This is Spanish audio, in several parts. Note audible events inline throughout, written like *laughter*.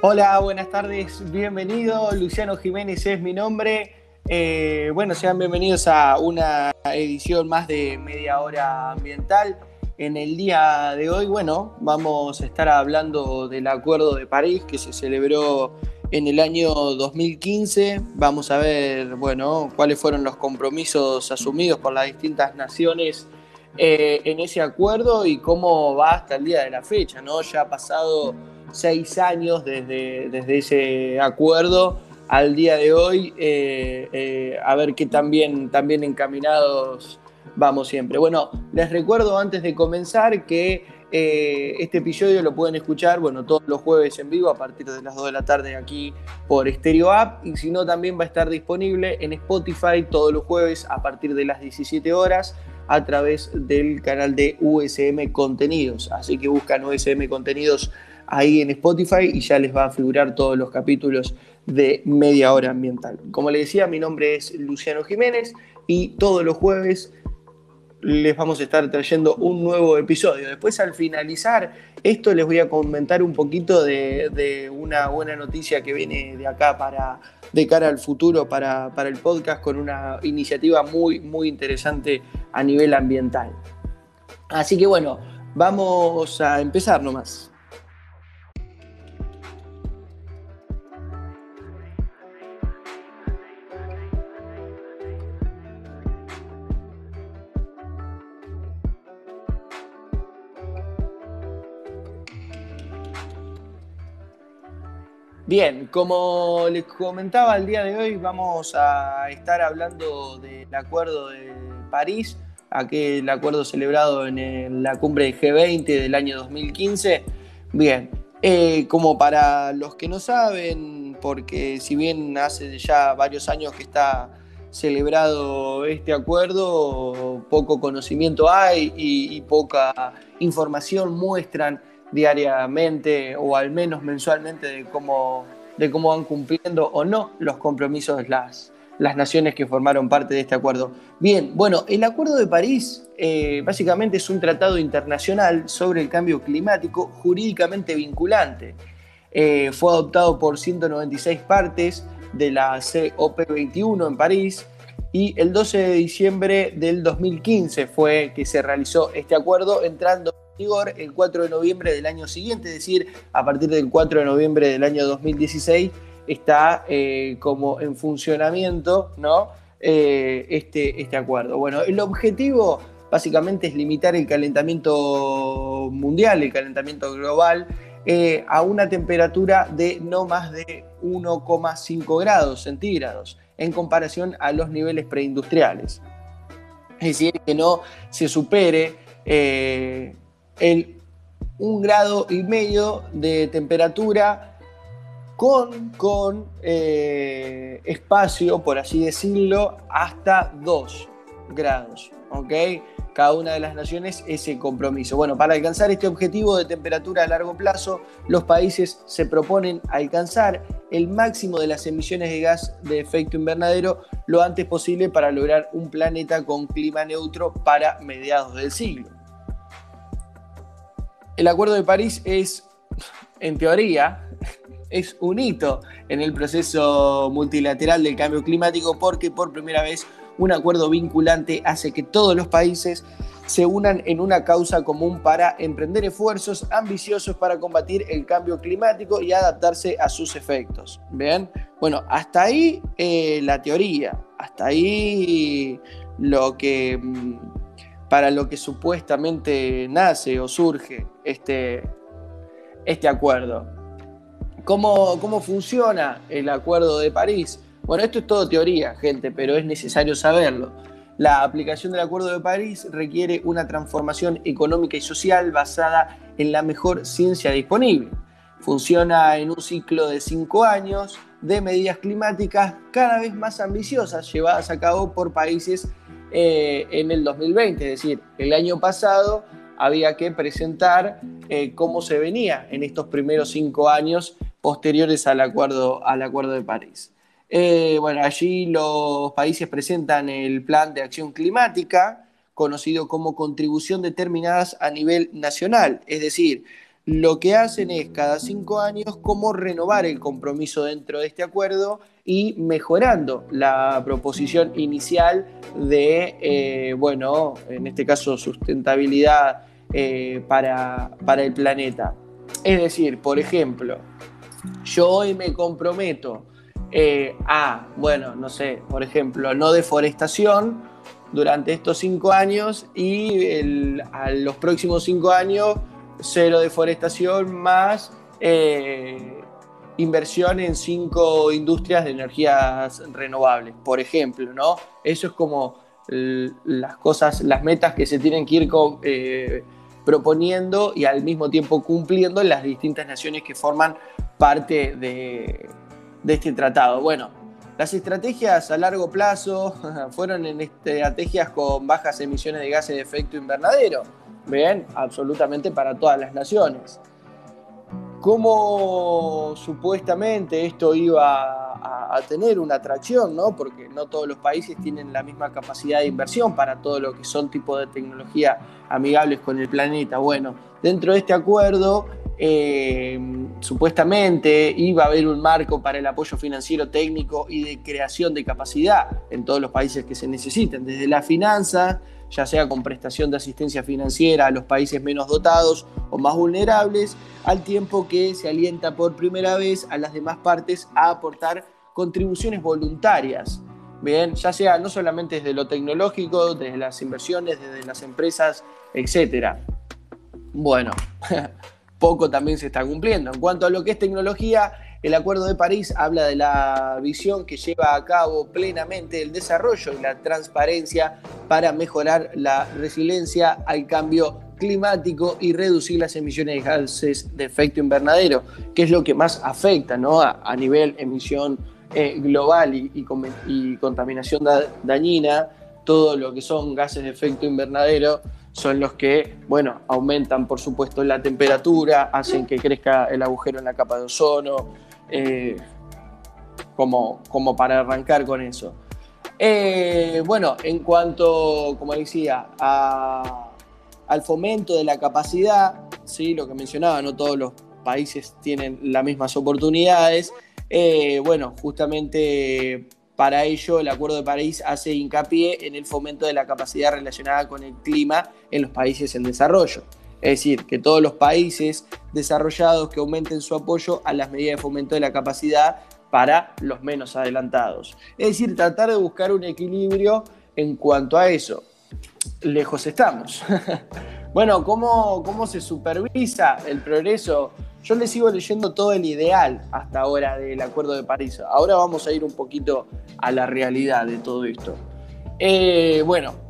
Hola, buenas tardes, bienvenido. Luciano Jiménez es mi nombre. Eh, bueno, sean bienvenidos a una edición más de Media Hora Ambiental. En el día de hoy, bueno, vamos a estar hablando del Acuerdo de París que se celebró en el año 2015. Vamos a ver, bueno, cuáles fueron los compromisos asumidos por las distintas naciones eh, en ese acuerdo y cómo va hasta el día de la fecha, ¿no? Ya ha pasado seis años desde, desde ese acuerdo al día de hoy, eh, eh, a ver qué también, también encaminados vamos siempre. Bueno, les recuerdo antes de comenzar que eh, este episodio lo pueden escuchar, bueno, todos los jueves en vivo a partir de las 2 de la tarde aquí por Stereo App y si no también va a estar disponible en Spotify todos los jueves a partir de las 17 horas a través del canal de USM Contenidos. Así que buscan USM Contenidos ahí en Spotify y ya les va a figurar todos los capítulos de media hora ambiental. Como les decía, mi nombre es Luciano Jiménez y todos los jueves les vamos a estar trayendo un nuevo episodio. Después al finalizar esto les voy a comentar un poquito de, una buena noticia que viene de acá para de cara al futuro para, para el podcast con una iniciativa muy, muy interesante a nivel ambiental. Así que bueno, vamos a empezar nomás. Bien, como les comentaba el día de hoy, vamos a estar hablando del acuerdo de París, aquel acuerdo celebrado en la cumbre de G20 del año 2015. Bien, eh, como para los que no saben, porque si bien hace ya varios años que está celebrado este acuerdo, poco conocimiento hay y poca información muestran diariamente o al menos mensualmente de cómo, de cómo van cumpliendo o no los compromisos las, las naciones que formaron parte de este acuerdo. Bien, bueno, el Acuerdo de París eh, básicamente es un tratado internacional sobre el cambio climático jurídicamente vinculante. Eh, fue adoptado por 196 partes de la COP21 en París y el 12 de diciembre del 2015 fue que se realizó este acuerdo entrando el 4 de noviembre del año siguiente, es decir, a partir del 4 de noviembre del año 2016 está eh, como en funcionamiento ¿no? Eh, este, este acuerdo. Bueno, el objetivo básicamente es limitar el calentamiento mundial, el calentamiento global, eh, a una temperatura de no más de 1,5 grados centígrados en comparación a los niveles preindustriales. Es decir, que no se supere el un grado y medio de temperatura con, con eh, espacio, por así decirlo, hasta 2 grados. ¿ok? Cada una de las naciones ese compromiso. Bueno, para alcanzar este objetivo de temperatura a largo plazo, los países se proponen alcanzar el máximo de las emisiones de gas de efecto invernadero lo antes posible para lograr un planeta con clima neutro para mediados del siglo. El Acuerdo de París es, en teoría, es un hito en el proceso multilateral del cambio climático porque por primera vez un acuerdo vinculante hace que todos los países se unan en una causa común para emprender esfuerzos ambiciosos para combatir el cambio climático y adaptarse a sus efectos. ¿Ven? Bueno, hasta ahí eh, la teoría, hasta ahí lo que mm, para lo que supuestamente nace o surge este, este acuerdo. ¿Cómo, ¿Cómo funciona el acuerdo de París? Bueno, esto es todo teoría, gente, pero es necesario saberlo. La aplicación del Acuerdo de París requiere una transformación económica y social basada en la mejor ciencia disponible. Funciona en un ciclo de cinco años de medidas climáticas cada vez más ambiciosas llevadas a cabo por países eh, en el 2020, es decir, el año pasado había que presentar eh, cómo se venía en estos primeros cinco años posteriores al acuerdo, al acuerdo de París. Eh, bueno, allí los países presentan el plan de acción climática, conocido como contribución determinadas a nivel nacional, es decir, lo que hacen es cada cinco años cómo renovar el compromiso dentro de este acuerdo y mejorando la proposición inicial de, eh, bueno, en este caso sustentabilidad eh, para, para el planeta. Es decir, por ejemplo, yo hoy me comprometo eh, a, bueno, no sé, por ejemplo, no deforestación durante estos cinco años y a los próximos cinco años cero deforestación más eh, inversión en cinco industrias de energías renovables, por ejemplo, ¿no? Eso es como las cosas, las metas que se tienen que ir eh, proponiendo y al mismo tiempo cumpliendo en las distintas naciones que forman parte de, este tratado. Bueno, las estrategias a largo plazo *laughs* fueron en estrategias con bajas emisiones de gases de efecto invernadero Bien, absolutamente para todas las naciones. ¿Cómo supuestamente esto iba a, tener una atracción? ¿no? Porque no todos los países tienen la misma capacidad de inversión para todo lo que son tipos de tecnología amigables con el planeta. Bueno, dentro de este acuerdo eh, supuestamente iba a haber un marco para el apoyo financiero técnico y de creación de capacidad en todos los países que se necesiten, desde la finanza, ya sea con prestación de asistencia financiera a los países menos dotados o más vulnerables, al tiempo que se alienta por primera vez a las demás partes a aportar contribuciones voluntarias. Bien, ya sea no solamente desde lo tecnológico, desde las inversiones, desde las empresas, etc. Bueno, *laughs* poco también se está cumpliendo. En cuanto a lo que es tecnología, el Acuerdo de París habla de la visión que lleva a cabo plenamente el desarrollo y la transparencia para mejorar la resiliencia al cambio climático y reducir las emisiones de gases de efecto invernadero, que es lo que más afecta ¿no? a, nivel emisión eh, global y, y contaminación dañina, todo lo que son gases de efecto invernadero son los que, bueno, aumentan por supuesto la temperatura, hacen que crezca el agujero en la capa de ozono, eh, como, como para arrancar con eso. Eh, bueno, en cuanto, como decía, al fomento de la capacidad, ¿sí? lo que mencionaba, no todos los países tienen las mismas oportunidades. Eh, bueno, justamente para ello el Acuerdo de París hace hincapié en el fomento de la capacidad relacionada con el clima en los países en desarrollo. Es decir, que todos los países desarrollados que aumenten su apoyo a las medidas de fomento de la capacidad para los menos adelantados. Es decir, tratar de buscar un equilibrio en cuanto a eso. Lejos estamos. *laughs* bueno, ¿cómo, ¿cómo se supervisa el progreso? Yo le sigo leyendo todo el ideal hasta ahora del Acuerdo de París. Ahora vamos a ir un poquito a la realidad de todo esto. Eh, bueno,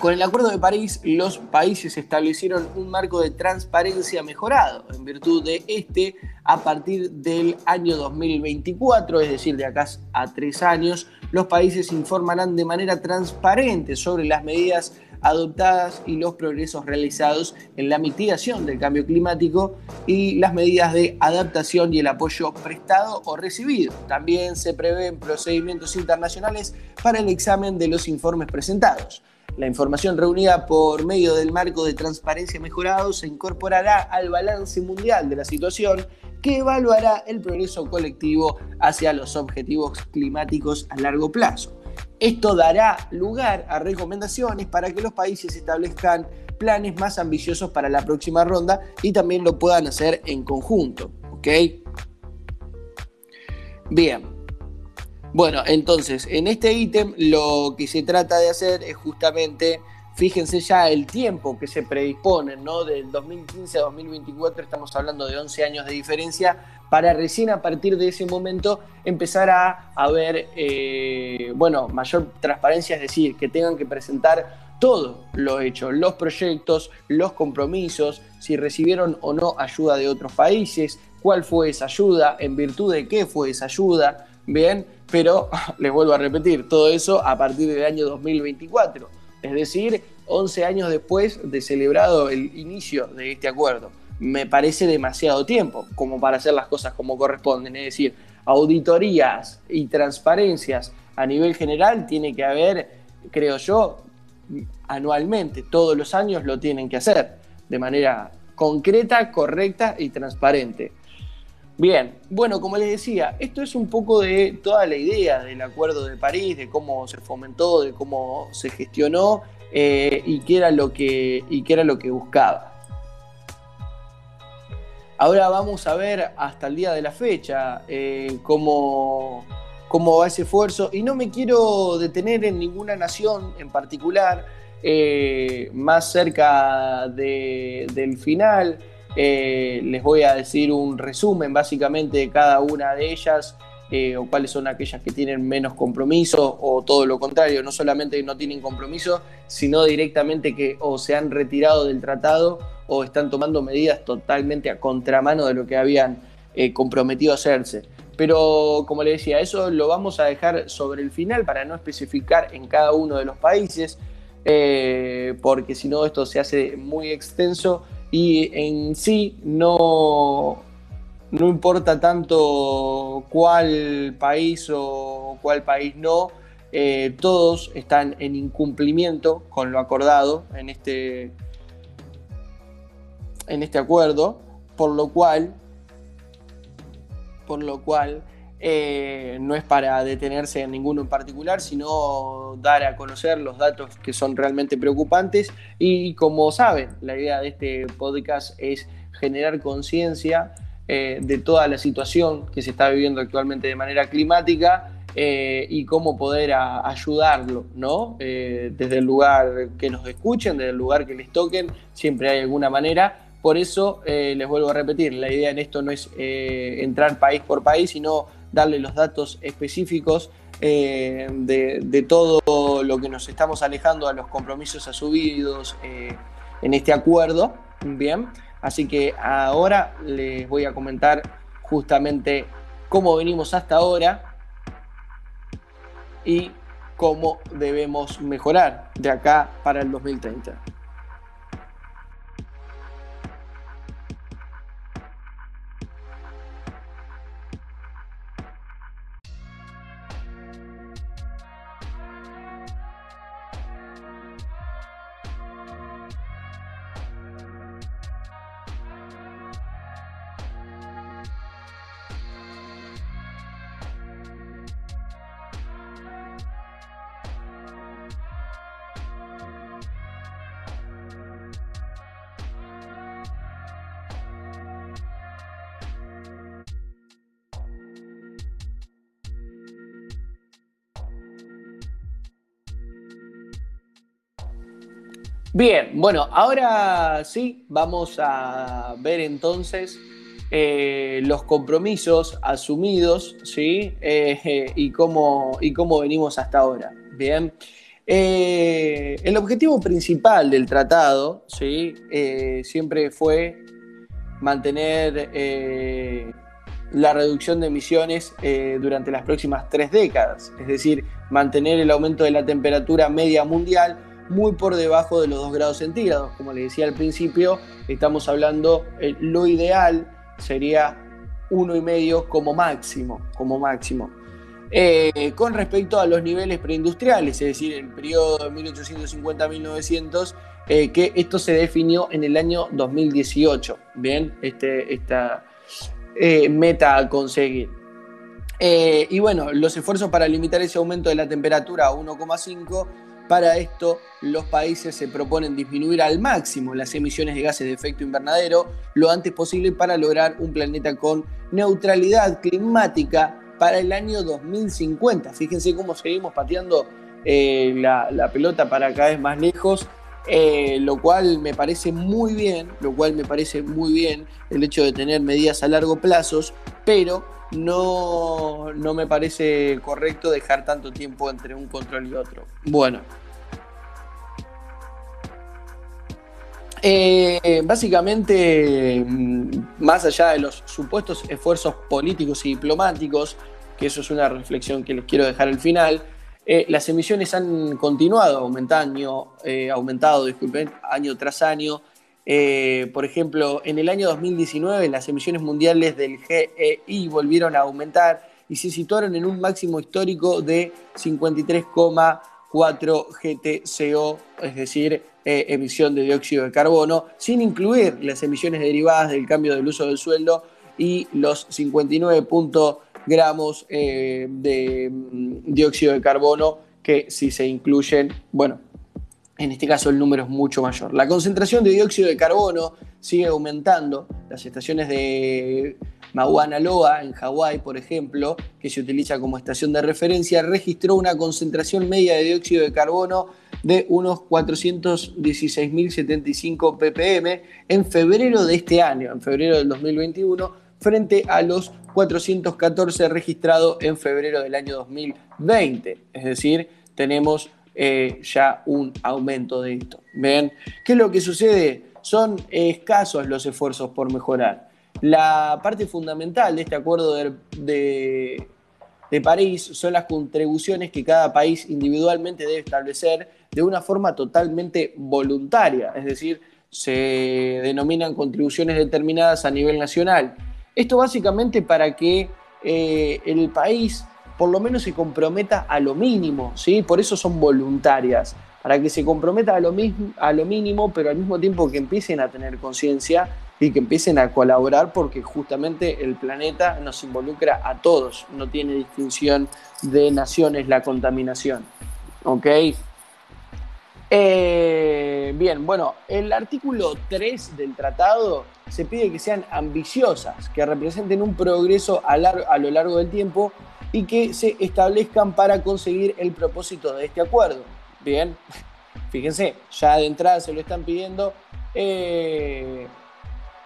con el Acuerdo de París, los países establecieron un marco de transparencia mejorado. En virtud de este, a partir del año 2024, es decir, de acá a tres años, los países informarán de manera transparente sobre las medidas adoptadas y los progresos realizados en la mitigación del cambio climático y las medidas de adaptación y el apoyo prestado o recibido. También se prevén procedimientos internacionales para el examen de los informes presentados. La información reunida por medio del marco de transparencia mejorado se incorporará al balance mundial de la situación que evaluará el progreso colectivo hacia los objetivos climáticos a largo plazo. Esto dará lugar a recomendaciones para que los países establezcan planes más ambiciosos para la próxima ronda y también lo puedan hacer en conjunto. Bien, bueno, entonces, en este ítem lo que se trata de hacer es justamente, fíjense ya el tiempo que se predispone, ¿no? Del 2015 a 2024 estamos hablando de 11 años de diferencia, para recién a partir de ese momento empezar a haber, eh, bueno, mayor transparencia, es decir, que tengan que presentar todo lo hecho, los proyectos, los compromisos, si recibieron o no ayuda de otros países, cuál fue esa ayuda, en virtud de qué fue esa ayuda, bien, pero *laughs* les vuelvo a repetir, todo eso a partir del año 2024, es decir, 11 años después de celebrado el inicio de este acuerdo. Me parece demasiado tiempo como para hacer las cosas como corresponden, es decir, auditorías y transparencias a nivel general tiene que haber, creo yo, anualmente, todos los años lo tienen que hacer de manera concreta, correcta y transparente. Bien, bueno, como les decía, esto es un poco de toda la idea del Acuerdo de París, de cómo se fomentó, de cómo se gestionó eh, y, qué era lo que, y qué era lo que buscaba. Ahora vamos a ver hasta el día de la fecha eh, cómo, cómo, va ese esfuerzo y no me quiero detener en ninguna nación en particular, eh, más cerca del final. Eh, les voy a decir un resumen básicamente de cada una de ellas o cuáles son aquellas que tienen menos compromiso o todo lo contrario, no solamente no tienen compromiso, sino directamente que o se han retirado del tratado o están tomando medidas totalmente a contramano de lo que habían eh, comprometido hacerse. Pero como le decía, eso lo vamos a dejar sobre el final para no especificar en cada uno de los países, eh, porque si no esto se hace muy extenso y en sí no, no importa tanto cuál país o cuál país no, eh, todos están en incumplimiento con lo acordado en este, en este acuerdo, por lo cual, por lo cual eh, no es para detenerse en ninguno en particular, sino dar a conocer los datos que son realmente preocupantes. Y como saben, la idea de este podcast es generar conciencia eh, de toda la situación que se está viviendo actualmente de manera climática eh, y cómo poder ayudarlo, ¿no? desde el lugar que nos escuchen, desde el lugar que les toquen, siempre hay alguna manera, por eso les vuelvo a repetir, la idea en esto no es entrar país por país, sino darle los datos específicos eh, de, todo lo que nos estamos alejando a los compromisos asumidos en este acuerdo. Bien, así que ahora les voy a comentar justamente cómo venimos hasta ahora y cómo debemos mejorar de acá para el 2030. Bien, bueno, ahora sí vamos a ver entonces eh, los compromisos asumidos, ¿sí? Eh, *laughs* y, cómo, y cómo venimos hasta ahora. Bien. Eh, el objetivo principal del tratado, ¿sí? siempre fue mantener la reducción de emisiones durante las próximas tres décadas, es decir, mantener el aumento de la temperatura media mundial muy por debajo de los 2 grados centígrados. Como les decía al principio, estamos hablando, eh, lo ideal sería uno y medio como máximo, como máximo. Eh, con respecto a los niveles preindustriales, es decir, el periodo de 1850-1900, eh, que esto se definió en el año 2018, ¿bien? Este, esta meta a conseguir. y bueno, los esfuerzos para limitar ese aumento de la temperatura a 1,5 para esto, los países se proponen disminuir al máximo las emisiones de gases de efecto invernadero lo antes posible para lograr un planeta con neutralidad climática para el año 2050. Fíjense cómo seguimos pateando eh, la, pelota para cada vez más lejos, eh, lo cual me parece muy bien, lo cual me parece muy bien el hecho de tener medidas a largo plazo, pero no, no me parece correcto dejar tanto tiempo entre un control y otro. Bueno. Eh, básicamente, mm, más allá de los supuestos esfuerzos políticos y diplomáticos, que eso es una reflexión que les quiero dejar al final, eh, las emisiones han continuado aumentando, eh, aumentado, disculpen, año tras año, eh, por ejemplo, en el año 2019 las emisiones mundiales del GEI volvieron a aumentar y se situaron en un máximo histórico de 53,4 GTCO, es decir, eh, emisión de dióxido de carbono, sin incluir las emisiones derivadas del cambio del uso del suelo y los 59 gramos eh, de mm, dióxido de carbono que si se incluyen, bueno, en este caso el número es mucho mayor. La concentración de dióxido de carbono sigue aumentando. Las estaciones de Mauna Loa, en Hawái, por ejemplo, que se utiliza como estación de referencia, registró una concentración media de dióxido de carbono de unos 416.075 ppm en febrero de este año, en febrero del 2021, frente a los 414 registrados en febrero del año 2020. Es decir, tenemos eh, ya un aumento de esto. ¿Ven? ¿Qué es lo que sucede? Son escasos los esfuerzos por mejorar. La parte fundamental de este acuerdo de, de París son las contribuciones que cada país individualmente debe establecer de una forma totalmente voluntaria, es decir, se denominan contribuciones determinadas a nivel nacional. Esto básicamente para que eh, el país por lo menos se comprometa a lo mínimo, ¿sí? Por eso son voluntarias, para que se comprometa a lo, mismo, a lo mínimo, pero al mismo tiempo que empiecen a tener conciencia y que empiecen a colaborar porque justamente el planeta nos involucra a todos, no tiene distinción de naciones la contaminación. ¿Ok? Eh, bien, bueno, el artículo 3 del tratado se pide que sean ambiciosas, que representen un progreso a, a lo largo del tiempo y que se establezcan para conseguir el propósito de este acuerdo. Bien, *laughs* fíjense, ya de entrada se lo están pidiendo. Eh,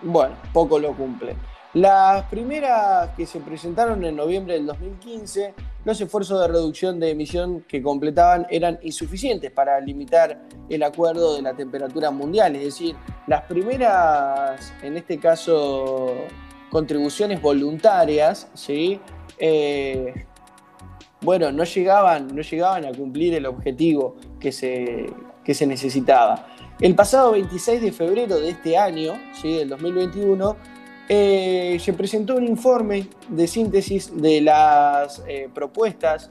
bueno, poco lo cumplen. Las primeras que se presentaron en noviembre del 2015, los esfuerzos de reducción de emisión que completaban eran insuficientes para limitar el acuerdo de la temperatura mundial. Es decir, las primeras, en este caso, contribuciones voluntarias, ¿sí? Eh, bueno, no llegaban, no llegaban a cumplir el objetivo que se, que se necesitaba. El pasado 26 de febrero de este año, ¿sí? del 2021, eh, se presentó un informe de síntesis de las eh, propuestas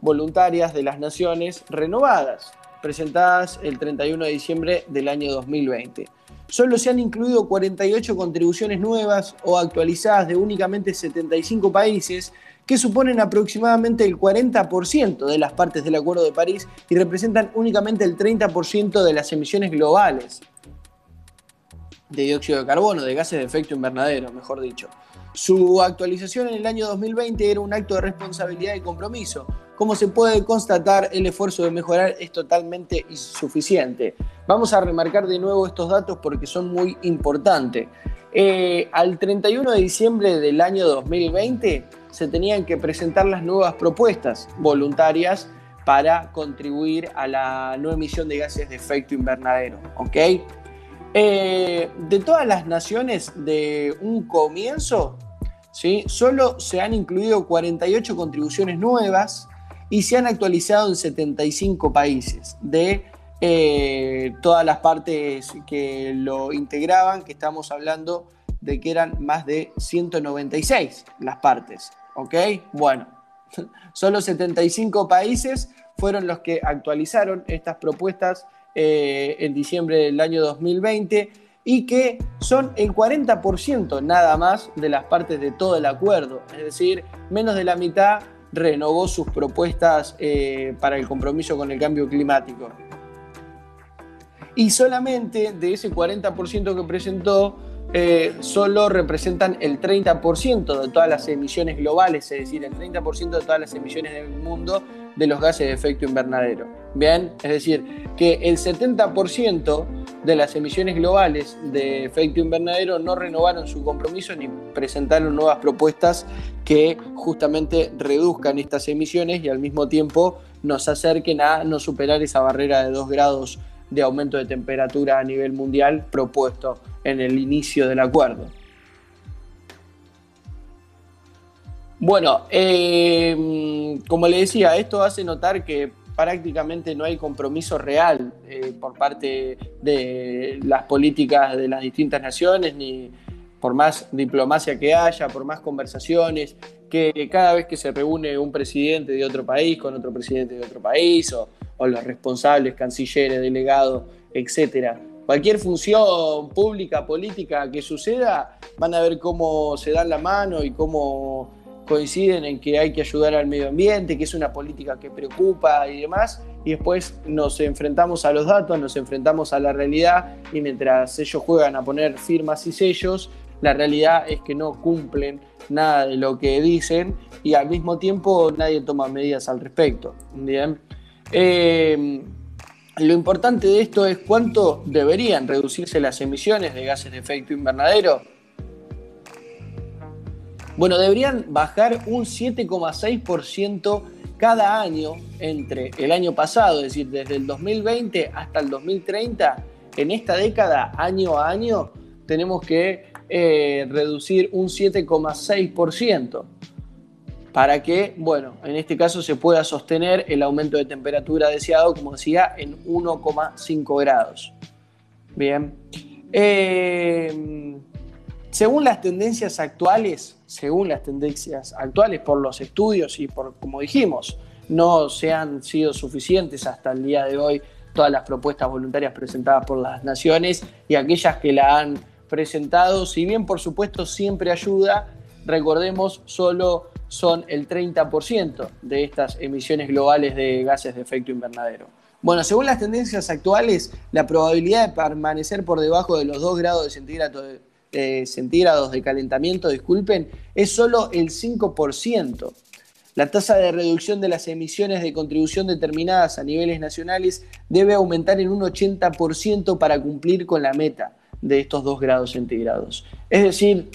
voluntarias de las naciones renovadas, presentadas el 31 de diciembre del año 2020. Solo se han incluido 48 contribuciones nuevas o actualizadas de únicamente 75 países que suponen aproximadamente el 40% de las partes del Acuerdo de París y representan únicamente el 30% de las emisiones globales de dióxido de carbono, de gases de efecto invernadero, mejor dicho. Su actualización en el año 2020 era un acto de responsabilidad y compromiso. Como se puede constatar, el esfuerzo de mejorar es totalmente insuficiente. Vamos a remarcar de nuevo estos datos porque son muy importantes. Eh, al 31 de diciembre del año 2020, se tenían que presentar las nuevas propuestas voluntarias para contribuir a la no emisión de gases de efecto invernadero. ¿ok? Eh, de todas las naciones de un comienzo, ¿sí? solo se han incluido 48 contribuciones nuevas y se han actualizado en 75 países de eh, todas las partes que lo integraban, que estamos hablando de que eran más de 196 las partes. ¿ok? Bueno, *laughs* solo 75 países fueron los que actualizaron estas propuestas eh, en diciembre del año 2020 y que son el 40% nada más de las partes de todo el acuerdo, es decir, menos de la mitad renovó sus propuestas eh, para el compromiso con el cambio climático. Y solamente de ese 40% que presentó, eh, solo representan el 30% de todas las emisiones globales, es decir, el 30% de todas las emisiones del mundo de los gases de efecto invernadero. Bien, es decir, que el 70% de las emisiones globales de efecto invernadero no renovaron su compromiso ni presentaron nuevas propuestas que justamente reduzcan estas emisiones y al mismo tiempo nos acerquen a no superar esa barrera de 2 grados de aumento de temperatura a nivel mundial propuesto en el inicio del acuerdo. Bueno, eh, como le decía, esto hace notar que prácticamente no hay compromiso real eh, por parte de las políticas de las distintas naciones, ni por más diplomacia que haya, por más conversaciones, que cada vez que se reúne un presidente de otro país con otro presidente de otro país, o, o los responsables, cancilleres, delegados etcétera. Cualquier función pública, política que suceda, van a ver cómo se dan la mano y cómo coinciden en que hay que ayudar al medio ambiente, que es una política que preocupa y demás, y después nos enfrentamos a los datos, nos enfrentamos a la realidad, y mientras ellos juegan a poner firmas y sellos, la realidad es que no cumplen nada de lo que dicen y al mismo tiempo nadie toma medidas al respecto. Bien. Eh, lo importante de esto es cuánto deberían reducirse las emisiones de gases de efecto invernadero bueno, deberían bajar un 7,6% cada año entre el año pasado, es decir, desde el 2020 hasta el 2030. En esta década, año a año, tenemos que eh, reducir un 7,6% para que, bueno, en este caso se pueda sostener el aumento de temperatura deseado, como decía, en 1,5 grados. Bien. Eh, según las tendencias actuales, según las tendencias actuales por los estudios y por, como dijimos, no se han sido suficientes hasta el día de hoy todas las propuestas voluntarias presentadas por las naciones y aquellas que la han presentado, si bien por supuesto siempre ayuda, recordemos, solo son el 30% de estas emisiones globales de gases de efecto invernadero. Bueno, según las tendencias actuales, la probabilidad de permanecer por debajo de los 2 grados de centígrado eh, centígrados de calentamiento, disculpen, es solo el 5%. La tasa de reducción de las emisiones de contribución determinadas a niveles nacionales debe aumentar en un 80% para cumplir con la meta de estos 2 grados centígrados. Es decir,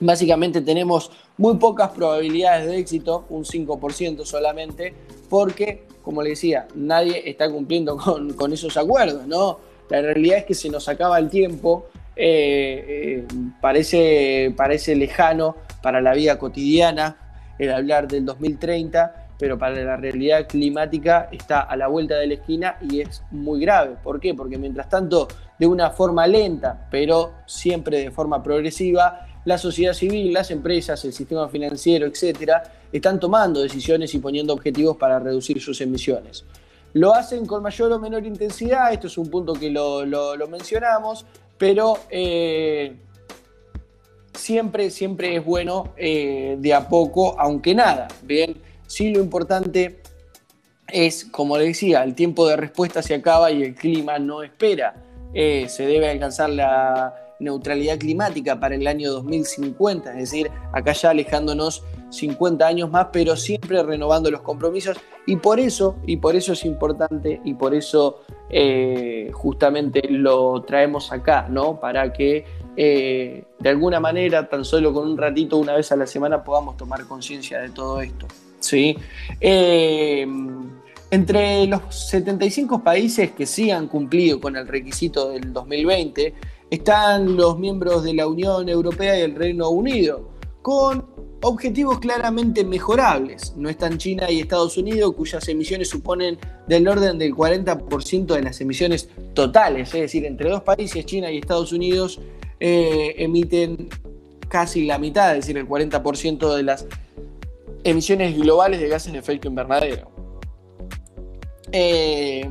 básicamente tenemos muy pocas probabilidades de éxito, un 5% solamente, porque, como le decía, nadie está cumpliendo con, con esos acuerdos, ¿no? La realidad es que se nos acaba el tiempo eh, eh, parece, parece lejano para la vida cotidiana el hablar del 2030, pero para la realidad climática está a la vuelta de la esquina y es muy grave. ¿Por qué? Porque mientras tanto, de una forma lenta, pero siempre de forma progresiva, la sociedad civil, las empresas, el sistema financiero, etcétera, están tomando decisiones y poniendo objetivos para reducir sus emisiones. Lo hacen con mayor o menor intensidad, esto es un punto que lo, lo mencionamos, pero eh, siempre, siempre es bueno eh, de a poco, aunque nada. Bien, sí lo importante es, como le decía, el tiempo de respuesta se acaba y el clima no espera. Eh, se debe alcanzar la neutralidad climática para el año 2050, es decir, acá ya alejándonos 50 años más, pero siempre renovando los compromisos y por eso, y por eso es importante y por eso eh, justamente lo traemos acá, ¿no? Para que eh, de alguna manera, tan solo con un ratito, una vez a la semana, podamos tomar conciencia de todo esto, ¿sí? Eh, entre los 75 países que sí han cumplido con el requisito del 2020, están los miembros de la Unión Europea y el Reino Unido, con objetivos claramente mejorables. No están China y Estados Unidos, cuyas emisiones suponen del orden del 40% de las emisiones totales, es decir, entre dos países, China y Estados Unidos, eh, emiten casi la mitad, es decir, el 40% de las emisiones globales de gases de efecto invernadero. Eh,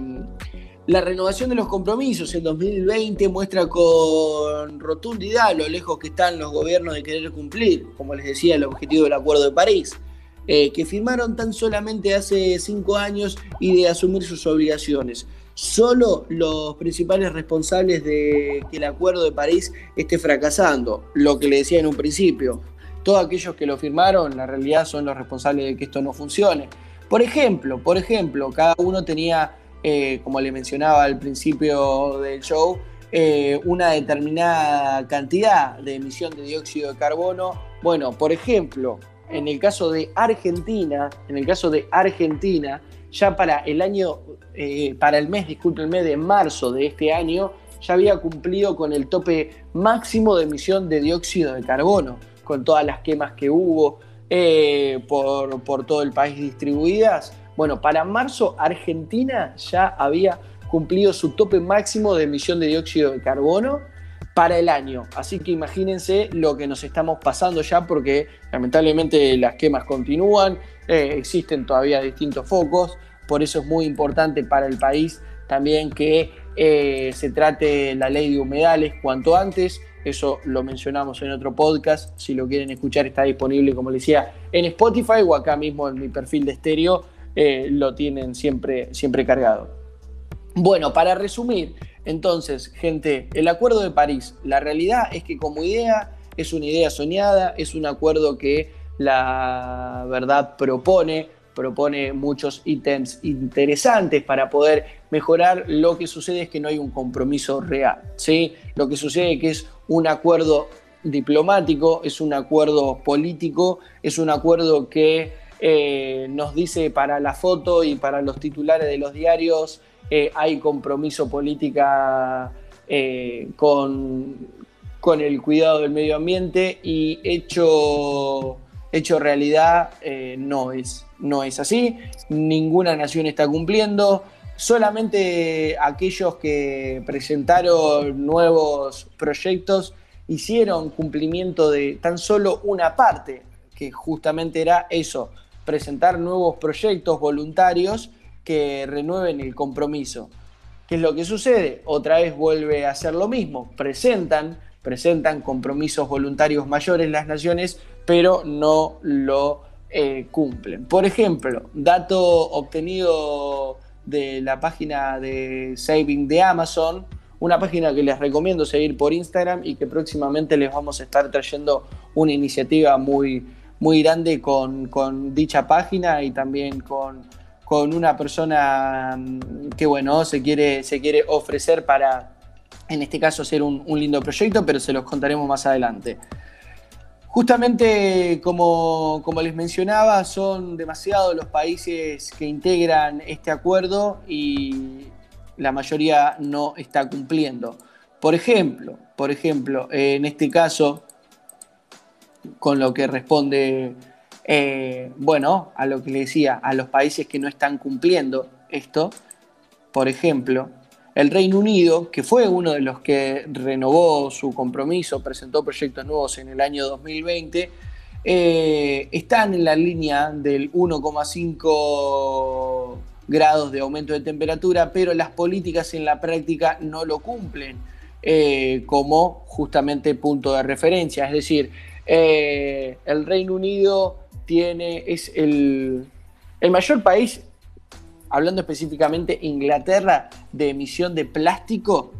la renovación de los compromisos en 2020 muestra con rotundidad lo lejos que están los gobiernos de querer cumplir, como les decía, el objetivo del Acuerdo de París, eh, que firmaron tan solamente hace cinco años y de asumir sus obligaciones. Solo los principales responsables de que el Acuerdo de París esté fracasando, lo que le decía en un principio. Todos aquellos que lo firmaron, la realidad son los responsables de que esto no funcione. Por ejemplo, por ejemplo, cada uno tenía eh, como le mencionaba al principio del show, eh, una determinada cantidad de emisión de dióxido de carbono. Bueno, por ejemplo, en el caso de Argentina, en el caso de Argentina, ya para el año, eh, para el mes, mes de marzo de este año, ya había cumplido con el tope máximo de emisión de dióxido de carbono, con todas las quemas que hubo por todo el país distribuidas. Bueno, para marzo Argentina ya había cumplido su tope máximo de emisión de dióxido de carbono para el año. Así que imagínense lo que nos estamos pasando ya porque lamentablemente las quemas continúan, eh, existen todavía distintos focos, por eso es muy importante para el país también que eh, se trate la ley de humedales cuanto antes. Eso lo mencionamos en otro podcast. Si lo quieren escuchar, está disponible, como les decía, en Spotify o acá mismo en mi perfil de estéreo. Eh, lo tienen siempre, siempre cargado. Bueno, para resumir, entonces, gente, el Acuerdo de París, la realidad es que como idea es una idea soñada, es un acuerdo que la verdad propone, propone muchos ítems interesantes para poder mejorar. Lo que sucede es que no hay un compromiso real. ¿sí? Lo que sucede es que es un acuerdo diplomático, es un acuerdo político, es un acuerdo que eh, nos dice para la foto y para los titulares de los diarios eh, hay compromiso política eh, con, con el cuidado del medio ambiente y hecho hecho realidad no, es, no es así. Ninguna nación está cumpliendo. Solamente aquellos que presentaron nuevos proyectos hicieron cumplimiento de tan solo una parte, que justamente era eso, presentar nuevos proyectos voluntarios que renueven el compromiso. ¿Qué es lo que sucede? Otra vez vuelve a hacer lo mismo, presentan, presentan compromisos voluntarios mayores las naciones, pero no lo eh, cumplen. Por ejemplo, dato obtenido de la página de Saving de Amazon, una página que les recomiendo seguir por Instagram y que próximamente les vamos a estar trayendo una iniciativa muy, muy grande con, dicha página y también con, con, una persona mm, que bueno, se quiere, se quiere ofrecer para, en este caso, hacer un lindo proyecto, pero se los contaremos más adelante. Justamente como, les mencionaba, son demasiados los países que integran este acuerdo y la mayoría no está cumpliendo. Por ejemplo, por ejemplo, en este caso, con lo que responde, eh, bueno, a lo que le decía, a los países que no están cumpliendo esto, por ejemplo, el Reino Unido, que fue uno de los que renovó su compromiso, presentó proyectos nuevos en el año 2020, eh, están en la línea del 1,5 grados de aumento de temperatura, pero las políticas en la práctica no lo cumplen eh, como justamente punto de referencia. Es decir, eh, el Reino Unido tiene, es el, el mayor país hablando específicamente Inglaterra, de emisión de plástico,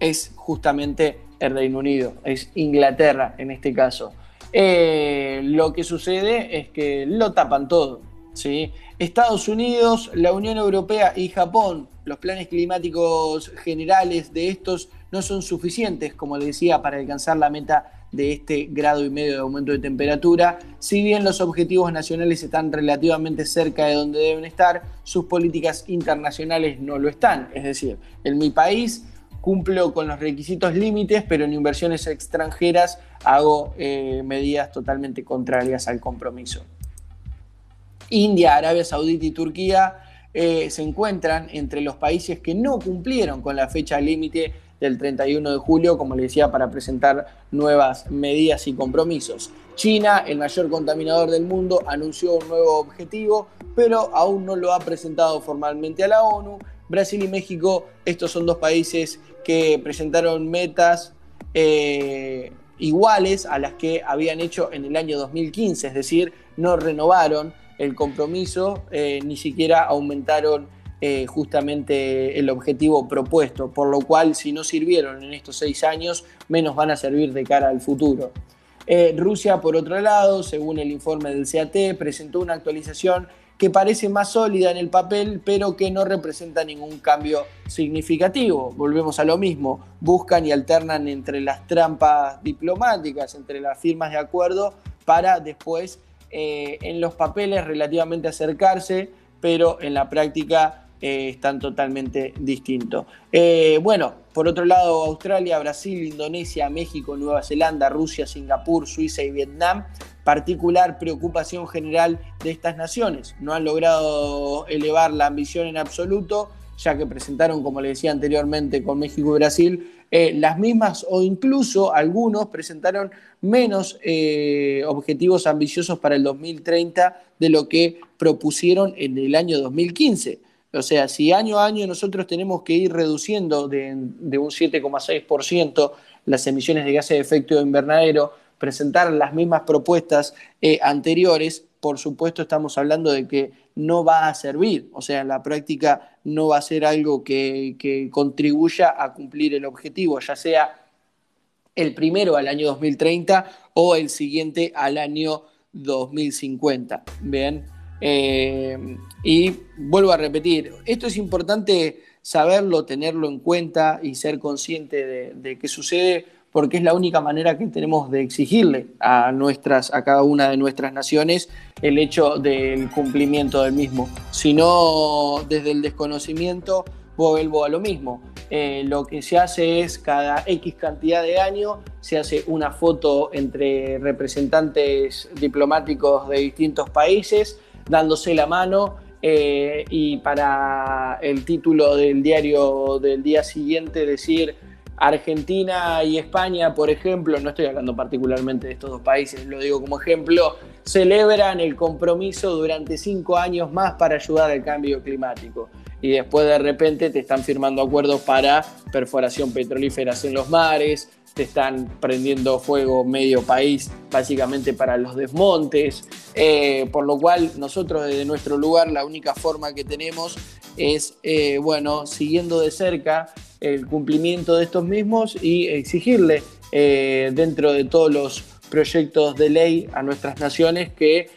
es justamente el Reino Unido, es Inglaterra en este caso. Eh, lo que sucede es que lo tapan todo. ¿sí? Estados Unidos, la Unión Europea y Japón, los planes climáticos generales de estos no son suficientes, como les decía, para alcanzar la meta de este grado y medio de aumento de temperatura. Si bien los objetivos nacionales están relativamente cerca de donde deben estar, sus políticas internacionales no lo están. Es decir, en mi país cumplo con los requisitos límites, pero en inversiones extranjeras hago eh, medidas totalmente contrarias al compromiso. India, Arabia Saudita y Turquía eh, se encuentran entre los países que no cumplieron con la fecha límite del 31 de julio, como le decía, para presentar nuevas medidas y compromisos. China, el mayor contaminador del mundo, anunció un nuevo objetivo, pero aún no lo ha presentado formalmente a la ONU. Brasil y México, estos son dos países que presentaron metas eh, iguales a las que habían hecho en el año 2015, es decir, no renovaron el compromiso, eh, ni siquiera aumentaron eh, justamente el objetivo propuesto, por lo cual si no sirvieron en estos seis años, menos van a servir de cara al futuro. Eh, Rusia, por otro lado, según el informe del CAT, presentó una actualización que parece más sólida en el papel, pero que no representa ningún cambio significativo. Volvemos a lo mismo, buscan y alternan entre las trampas diplomáticas, entre las firmas de acuerdo, para después eh, en los papeles relativamente acercarse, pero en la práctica eh, están totalmente distintos. Eh, bueno, por otro lado, Australia, Brasil, Indonesia, México, Nueva Zelanda, Rusia, Singapur, Suiza y Vietnam, particular preocupación general de estas naciones. No han logrado elevar la ambición en absoluto, ya que presentaron, como le decía anteriormente, con México y Brasil, eh, las mismas o incluso algunos presentaron menos objetivos ambiciosos para el 2030 de lo que propusieron en el año 2015. O sea, si año a año nosotros tenemos que ir reduciendo de, de un 7,6% las emisiones de gases de efecto invernadero, presentar las mismas propuestas eh, anteriores, por supuesto estamos hablando de que no va a servir, o sea, en la práctica no va a ser algo que, que contribuya a cumplir el objetivo, ya sea el primero al año 2030 o el siguiente al año 2050. Bien. Eh, y vuelvo a repetir, esto es importante saberlo, tenerlo en cuenta y ser consciente de, qué sucede, porque es la única manera que tenemos de exigirle a, nuestras, a cada una de nuestras naciones el hecho del cumplimiento del mismo. Si no, desde el desconocimiento, vuelvo a lo mismo. Eh, lo que se hace es cada X cantidad de años se hace una foto entre representantes diplomáticos de distintos países dándose la mano eh, y para el título del diario del día siguiente decir Argentina y España, por ejemplo, no estoy hablando particularmente de estos dos países, lo digo como ejemplo, celebran el compromiso durante cinco años más para ayudar al cambio climático. Y después de repente te están firmando acuerdos para perforación petrolífera en los mares, te están prendiendo fuego medio país básicamente para los desmontes, eh, por lo cual nosotros desde nuestro lugar la única forma que tenemos es, eh, bueno, siguiendo de cerca el cumplimiento de estos mismos y exigirle eh, dentro de todos los proyectos de ley a nuestras naciones que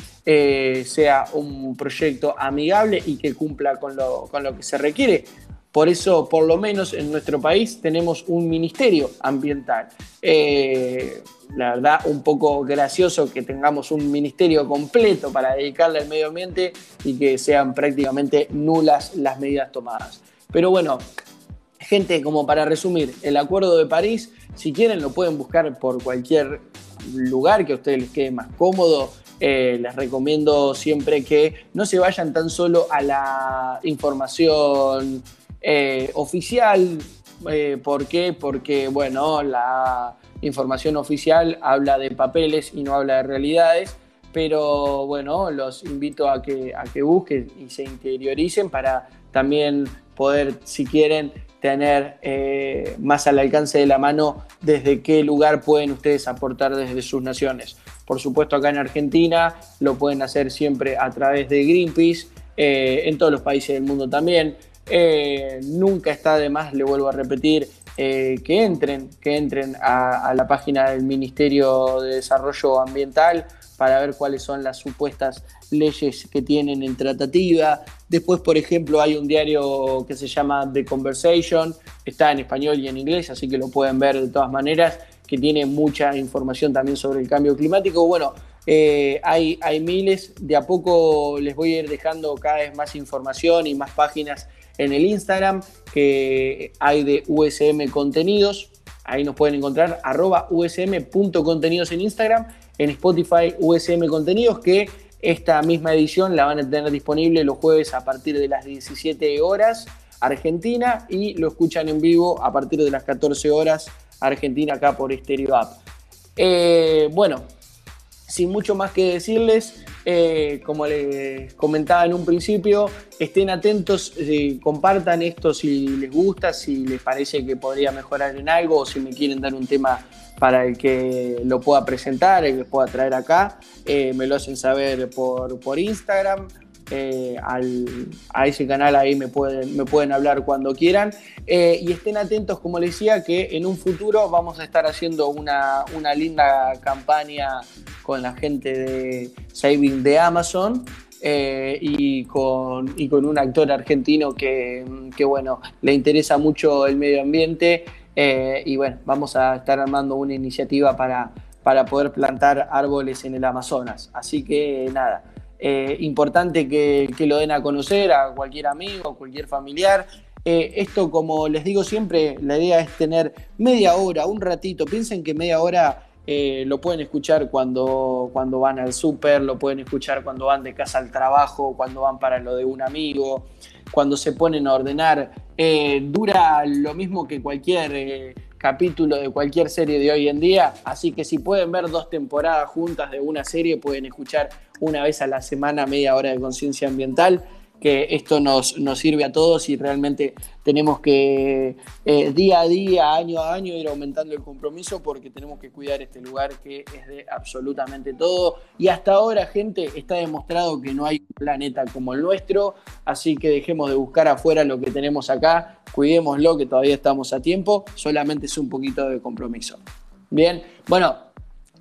sea un proyecto amigable y que cumpla con lo, que se requiere. Por eso, por lo menos en nuestro país, tenemos un ministerio ambiental. Eh, la verdad, un poco gracioso que tengamos un ministerio completo para dedicarle al medio ambiente y que sean prácticamente nulas las medidas tomadas. Pero bueno, gente, como para resumir, el Acuerdo de París, si quieren lo pueden buscar por cualquier lugar que a ustedes les quede más cómodo. Eh, les recomiendo siempre que no se vayan tan solo a la información eh, oficial. Eh, ¿Por qué? Porque, bueno, la información oficial habla de papeles y no habla de realidades. Pero bueno, los invito a que, a que busquen y se interioricen para también poder, si quieren, tener más al alcance de la mano desde qué lugar pueden ustedes aportar desde sus naciones. Por supuesto, acá en Argentina lo pueden hacer siempre a través de Greenpeace, eh, en todos los países del mundo también. Eh, nunca está de más, le vuelvo a repetir, eh, que entren, que entren a, la página del Ministerio de Desarrollo Ambiental para ver cuáles son las supuestas leyes que tienen en tratativa. Después, por ejemplo, hay un diario que se llama The Conversation, está en español y en inglés, así que lo pueden ver de todas maneras que tiene mucha información también sobre el cambio climático. Bueno, eh, hay, hay miles, de a poco les voy a ir dejando cada vez más información y más páginas en el Instagram que hay de USM Contenidos. Ahí nos pueden encontrar arroba usm.contenidos en Instagram, en Spotify USM Contenidos, que esta misma edición la van a tener disponible los jueves a partir de las 17 horas Argentina y lo escuchan en vivo a partir de las 14 horas Argentina acá por Stereo App. Eh, bueno, sin mucho más que decirles, eh, como les comentaba en un principio, estén atentos, eh, compartan esto si les gusta, si les parece que podría mejorar en algo o si me quieren dar un tema para el que lo pueda presentar, el que pueda traer acá, me lo hacen saber por, por Instagram eh, a ese canal ahí me pueden, me pueden hablar cuando quieran. Eh, y estén atentos, como les decía, que en un futuro vamos a estar haciendo una, linda campaña con la gente de Saving de Amazon. Eh, y, con, con un actor argentino que, bueno, le interesa mucho el medio ambiente y bueno, vamos a estar armando una iniciativa para, para poder plantar árboles en el Amazonas. Así que nada, eh, importante que, lo den a conocer a cualquier amigo, cualquier familiar. Eh, esto, como les digo siempre, la idea es tener media hora, un ratito. Piensen que media hora eh, lo pueden escuchar cuando, cuando van al súper, lo pueden escuchar cuando van de casa al trabajo, cuando van para lo de un amigo, cuando se ponen a ordenar. dura lo mismo que cualquier capítulo de cualquier serie de hoy en día, así que si pueden ver dos temporadas juntas de una serie, pueden escuchar una vez a la semana media hora de conciencia ambiental, que esto nos, nos sirve a todos y realmente tenemos que eh, día a día, año a año, ir aumentando el compromiso porque tenemos que cuidar este lugar que es de absolutamente todo. Y hasta ahora, gente, está demostrado que no hay un planeta como el nuestro, así que dejemos de buscar afuera lo que tenemos acá, cuidémoslo que todavía estamos a tiempo, solamente es un poquito de compromiso. Bien, bueno,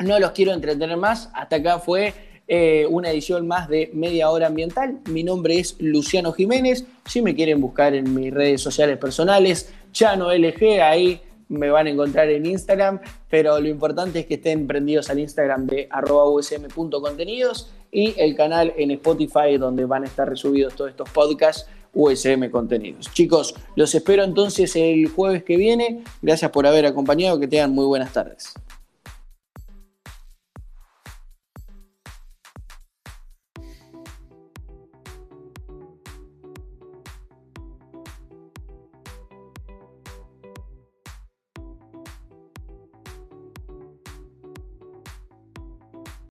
no los quiero entretener más, hasta acá fue eh, una edición más de Media Hora Ambiental. Mi nombre es Luciano Jiménez. Si me quieren buscar en mis redes sociales personales, Chano LG, ahí me van a encontrar en Instagram, pero lo importante es que estén prendidos al Instagram de usm.contenidos y el canal en Spotify donde van a estar resubidos todos estos podcasts USM Contenidos. Chicos, los espero entonces el jueves que viene. Gracias por haber acompañado, que tengan muy buenas tardes.